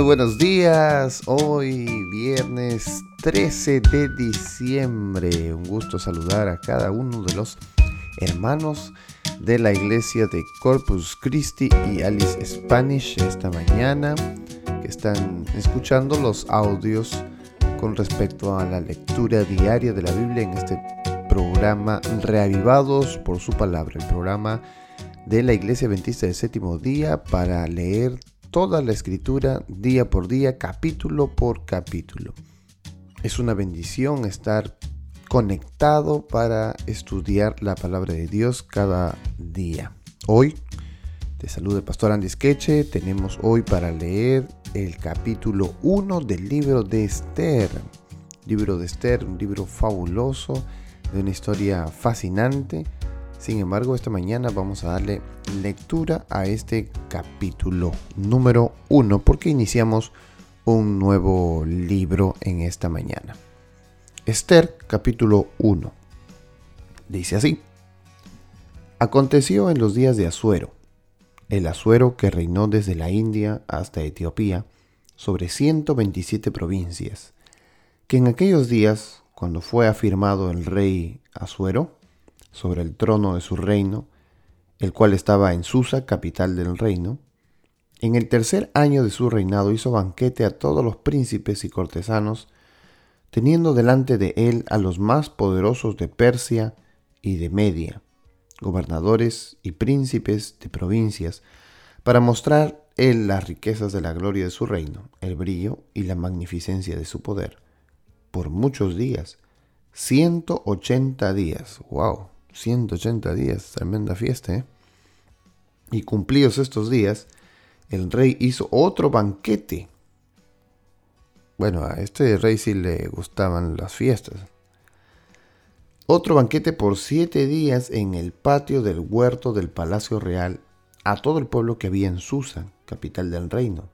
Muy buenos días, hoy viernes 13 de diciembre. Un gusto saludar a cada uno de los hermanos de la iglesia de Corpus Christi y Alice Spanish esta mañana que están escuchando los audios con respecto a la lectura diaria de la Biblia en este programa Reavivados por su palabra, el programa de la Iglesia Adventista del Séptimo Día para leer toda la escritura día por día, capítulo por capítulo. Es una bendición estar conectado para estudiar la palabra de Dios cada día. Hoy, te saluda el pastor Andy Skeche, tenemos hoy para leer el capítulo 1 del libro de Esther. Libro de Esther, un libro fabuloso, de una historia fascinante sin embargo, esta mañana vamos a darle lectura a este capítulo número uno porque iniciamos un nuevo libro en esta mañana. Esther capítulo 1. Dice así. Aconteció en los días de Asuero, el Asuero que reinó desde la India hasta Etiopía sobre 127 provincias, que en aquellos días, cuando fue afirmado el rey Asuero, sobre el trono de su reino, el cual estaba en Susa, capital del reino. En el tercer año de su reinado hizo banquete a todos los príncipes y cortesanos, teniendo delante de él a los más poderosos de Persia y de Media, gobernadores y príncipes de provincias, para mostrar él las riquezas de la gloria de su reino, el brillo y la magnificencia de su poder. Por muchos días, 180 días, wow, 180 días, tremenda fiesta. ¿eh? Y cumplidos estos días, el rey hizo otro banquete. Bueno, a este rey sí le gustaban las fiestas. Otro banquete por siete días en el patio del huerto del Palacio Real a todo el pueblo que había en Susa, capital del reino,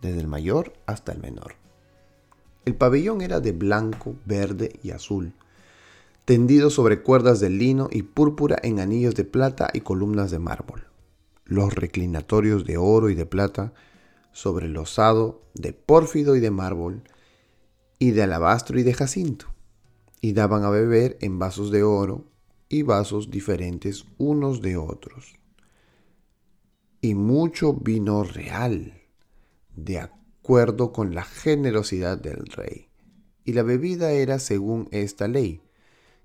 desde el mayor hasta el menor. El pabellón era de blanco, verde y azul, tendido sobre cuerdas de lino y púrpura en anillos de plata y columnas de mármol. Los reclinatorios de oro y de plata sobre el osado de pórfido y de mármol, y de alabastro y de jacinto, y daban a beber en vasos de oro y vasos diferentes unos de otros. Y mucho vino real, de acuerdo con la generosidad del rey. Y la bebida era según esta ley,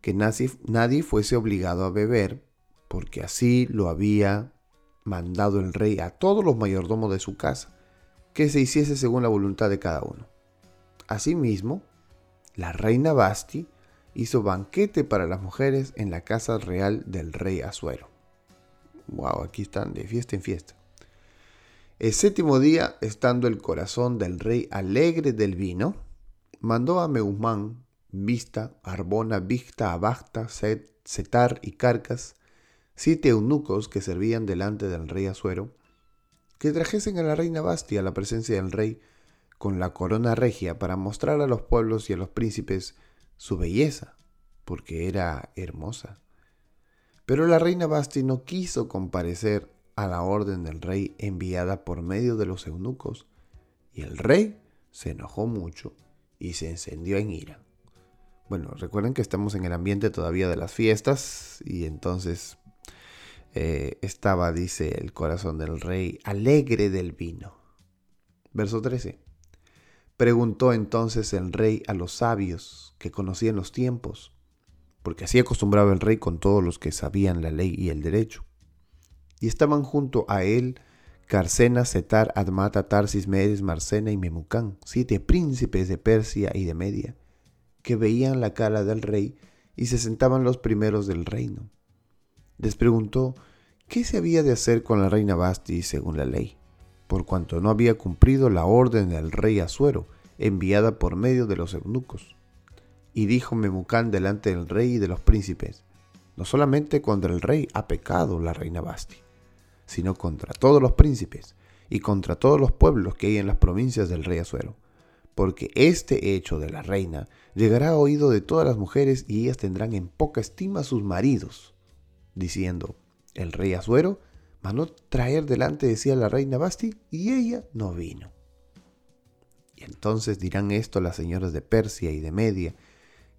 que nadie fuese obligado a beber, porque así lo había mandado el rey a todos los mayordomos de su casa, que se hiciese según la voluntad de cada uno. Asimismo, la reina Basti hizo banquete para las mujeres en la casa real del rey Azuero. Wow, aquí están de fiesta en fiesta. El séptimo día, estando el corazón del rey alegre del vino, mandó a Meumán, Vista, Arbona, Victa, Abacta, Set, Setar y Carcas, siete eunucos que servían delante del rey Azuero, que trajesen a la reina Bastia a la presencia del rey con la corona regia para mostrar a los pueblos y a los príncipes su belleza, porque era hermosa. Pero la reina Basti no quiso comparecer a la orden del rey enviada por medio de los eunucos, y el rey se enojó mucho y se encendió en ira. Bueno, recuerden que estamos en el ambiente todavía de las fiestas y entonces eh, estaba, dice el corazón del rey, alegre del vino. Verso 13. Preguntó entonces el rey a los sabios que conocían los tiempos, porque así acostumbraba el rey con todos los que sabían la ley y el derecho. Y estaban junto a él Carcena, Setar, Admata, Tarsis, Medes, Marcena y Memucán, siete príncipes de Persia y de Media que veían la cara del rey y se sentaban los primeros del reino. Les preguntó qué se había de hacer con la reina Basti según la ley, por cuanto no había cumplido la orden del rey Asuero, enviada por medio de los eunucos. Y dijo Memucán delante del rey y de los príncipes, no solamente contra el rey ha pecado la reina Basti, sino contra todos los príncipes y contra todos los pueblos que hay en las provincias del rey Asuero porque este hecho de la reina llegará a oído de todas las mujeres y ellas tendrán en poca estima a sus maridos, diciendo, el rey Azuero mandó traer delante de sí a la reina Basti y ella no vino. Y entonces dirán esto las señoras de Persia y de Media,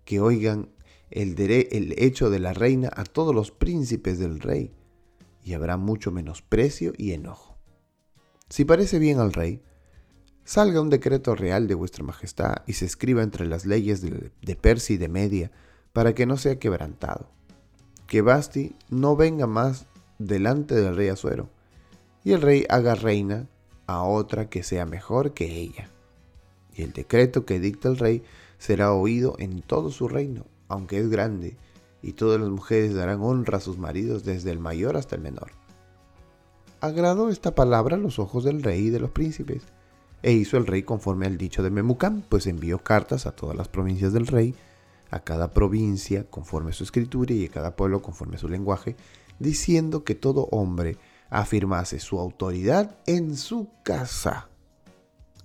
que oigan el, el hecho de la reina a todos los príncipes del rey, y habrá mucho menosprecio y enojo. Si parece bien al rey, salga un decreto real de vuestra majestad y se escriba entre las leyes de, Persia y de Media, para que no sea quebrantado. Que Basti no venga más delante del rey Azuero, y el rey haga reina a otra que sea mejor que ella. Y el decreto que dicta el rey será oído en todo su reino, aunque es grande, y todas las mujeres darán honra a sus maridos desde el mayor hasta el menor. Agradó esta palabra a los ojos del rey y de los príncipes, e hizo el rey conforme al dicho de Memucán, pues envió cartas a todas las provincias del rey, a cada provincia conforme a su escritura y a cada pueblo conforme a su lenguaje, diciendo que todo hombre afirmase su autoridad en su casa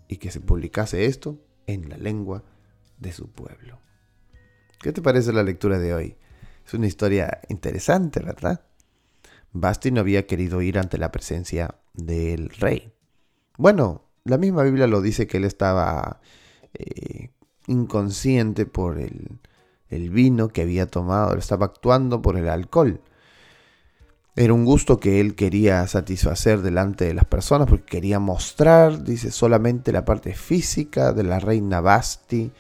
y que se publicase esto en la lengua de su pueblo. ¿Qué te parece la lectura de hoy? Es una historia interesante, ¿verdad? Basti no había querido ir ante la presencia del rey. Bueno, la misma Biblia lo dice que él estaba eh, inconsciente por el, vino que había tomado, estaba actuando por el alcohol. Era un gusto que él quería satisfacer delante de las personas porque quería mostrar, dice, solamente la parte física de la reina Basti.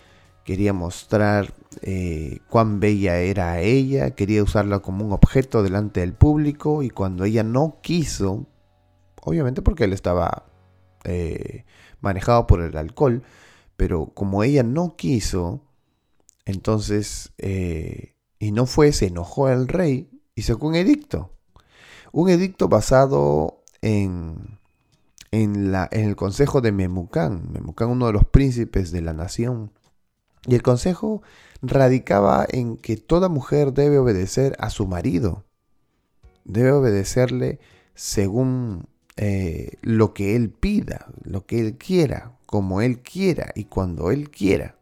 Quería mostrar eh, cuán bella era ella, quería usarla como un objeto delante del público y cuando ella no quiso, obviamente porque él estaba eh, manejado por el alcohol, pero como ella no quiso, entonces, eh, y no fue, se enojó el rey y sacó un edicto. Un edicto basado en, en, la, en el consejo de Memucán. Memucán, uno de los príncipes de la nación. Y el consejo radicaba en que toda mujer debe obedecer a su marido. Debe obedecerle según eh, lo que él pida, lo que él quiera, como él quiera y cuando él quiera.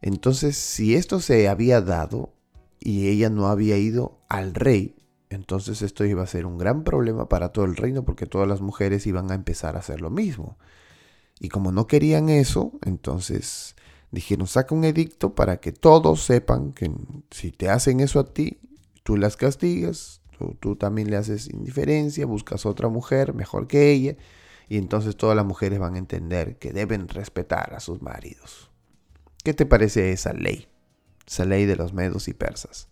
Entonces, si esto se había dado y ella no había ido al rey, entonces esto iba a ser un gran problema para todo el reino porque todas las mujeres iban a empezar a hacer lo mismo. Y como no querían eso, entonces dijeron, saca un edicto para que todos sepan que si te hacen eso a ti, tú las castigas, tú, también le haces indiferencia, buscas otra mujer mejor que ella, y entonces todas las mujeres van a entender que deben respetar a sus maridos. ¿Qué te parece esa ley? Esa ley de los medos y persas.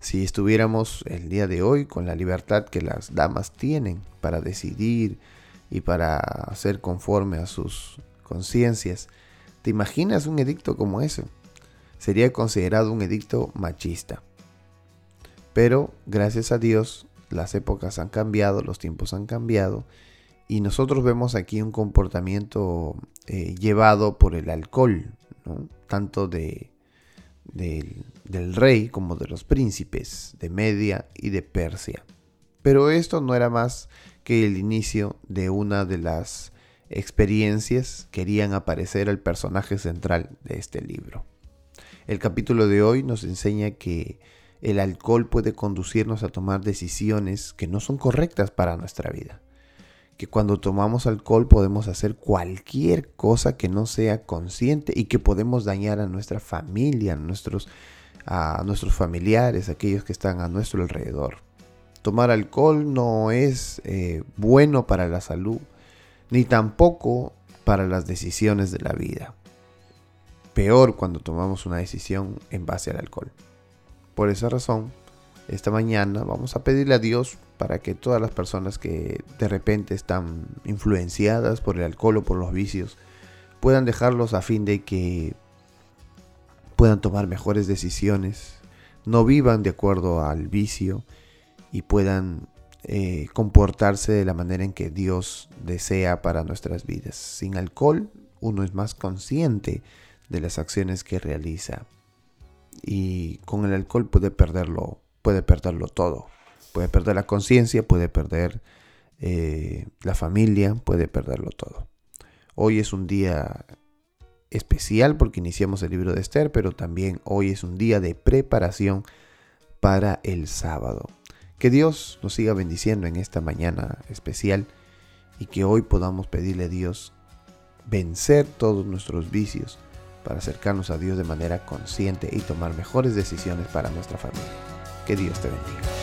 Si estuviéramos el día de hoy con la libertad que las damas tienen para decidir y para hacer conforme a sus conciencias, ¿te imaginas un edicto como ese? Sería considerado un edicto machista. Pero gracias a Dios las épocas han cambiado, los tiempos han cambiado y nosotros vemos aquí un comportamiento eh, llevado por el alcohol, tanto de, del rey como de los príncipes de Media y de Persia. Pero esto no era más que el inicio de una de las experiencias que querían aparecer el personaje central de este libro. El capítulo de hoy nos enseña que el alcohol puede conducirnos a tomar decisiones que no son correctas para nuestra vida que cuando tomamos alcohol podemos hacer cualquier cosa que no sea consciente y que podemos dañar a nuestra familia, a nuestros, a nuestros familiares, aquellos que están a nuestro alrededor. Tomar alcohol no es eh, bueno para la salud, ni tampoco para las decisiones de la vida. Peor cuando tomamos una decisión en base al alcohol. Por esa razón, esta mañana vamos a pedirle a Dios para que todas las personas que de repente están influenciadas por el alcohol o por los vicios puedan dejarlos a fin de que puedan tomar mejores decisiones, no vivan de acuerdo al vicio y puedan eh, comportarse de la manera en que Dios desea para nuestras vidas. Sin alcohol uno es más consciente de las acciones que realiza y con el alcohol puede perderlo puede perderlo todo. Puede perder la conciencia, puede perder eh, la familia, puede perderlo todo. Hoy es un día especial porque iniciamos el libro de Esther, pero también hoy es un día de preparación para el sábado. Que Dios nos siga bendiciendo en esta mañana especial y que hoy podamos pedirle a Dios vencer todos nuestros vicios para acercarnos a Dios de manera consciente y tomar mejores decisiones para nuestra familia. Que Dios te bendiga.